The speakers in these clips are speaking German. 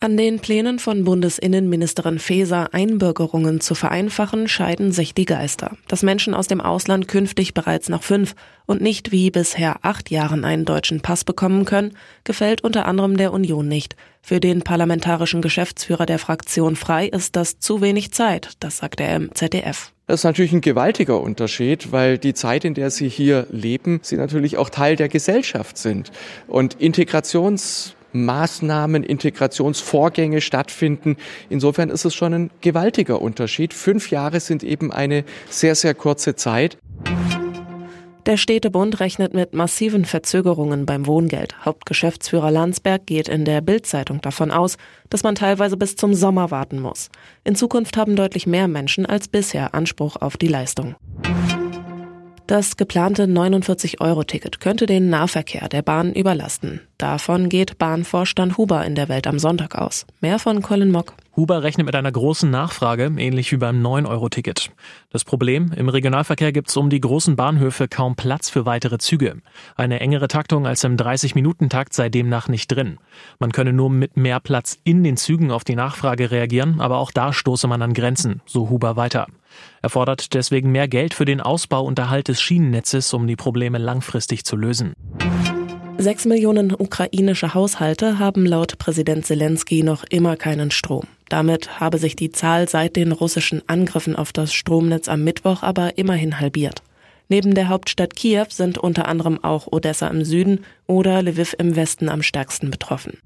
An den Plänen von Bundesinnenministerin Faeser, Einbürgerungen zu vereinfachen, scheiden sich die Geister. Dass Menschen aus dem Ausland künftig bereits nach fünf und nicht wie bisher acht Jahren einen deutschen Pass bekommen können, gefällt unter anderem der Union nicht. Für den parlamentarischen Geschäftsführer der Fraktion Frei ist das zu wenig Zeit, das sagt er im ZDF. Das ist natürlich ein gewaltiger Unterschied, weil die Zeit, in der Sie hier leben, Sie natürlich auch Teil der Gesellschaft sind. Und Integrations Maßnahmen, Integrationsvorgänge stattfinden. Insofern ist es schon ein gewaltiger Unterschied. Fünf Jahre sind eben eine sehr, sehr kurze Zeit. Der Städtebund rechnet mit massiven Verzögerungen beim Wohngeld. Hauptgeschäftsführer Landsberg geht in der Bildzeitung davon aus, dass man teilweise bis zum Sommer warten muss. In Zukunft haben deutlich mehr Menschen als bisher Anspruch auf die Leistung. Das geplante 49-Euro-Ticket könnte den Nahverkehr der Bahn überlasten. Davon geht Bahnvorstand Huber in der Welt am Sonntag aus. Mehr von Colin Mock. Huber rechnet mit einer großen Nachfrage, ähnlich wie beim 9-Euro-Ticket. Das Problem, im Regionalverkehr gibt es um die großen Bahnhöfe kaum Platz für weitere Züge. Eine engere Taktung als im 30-Minuten-Takt sei demnach nicht drin. Man könne nur mit mehr Platz in den Zügen auf die Nachfrage reagieren, aber auch da stoße man an Grenzen, so Huber weiter. Er fordert deswegen mehr Geld für den Ausbau und Erhalt des Schienennetzes, um die Probleme langfristig zu lösen. Sechs Millionen ukrainische Haushalte haben laut Präsident Zelensky noch immer keinen Strom. Damit habe sich die Zahl seit den russischen Angriffen auf das Stromnetz am Mittwoch aber immerhin halbiert. Neben der Hauptstadt Kiew sind unter anderem auch Odessa im Süden oder Lviv im Westen am stärksten betroffen.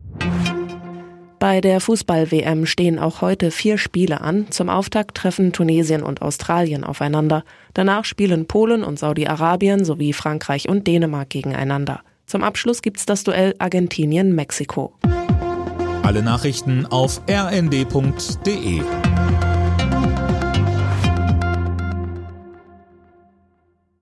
Bei der Fußball-WM stehen auch heute vier Spiele an. Zum Auftakt treffen Tunesien und Australien aufeinander. Danach spielen Polen und Saudi-Arabien sowie Frankreich und Dänemark gegeneinander. Zum Abschluss gibt's das Duell Argentinien-Mexiko. Alle Nachrichten auf rnd.de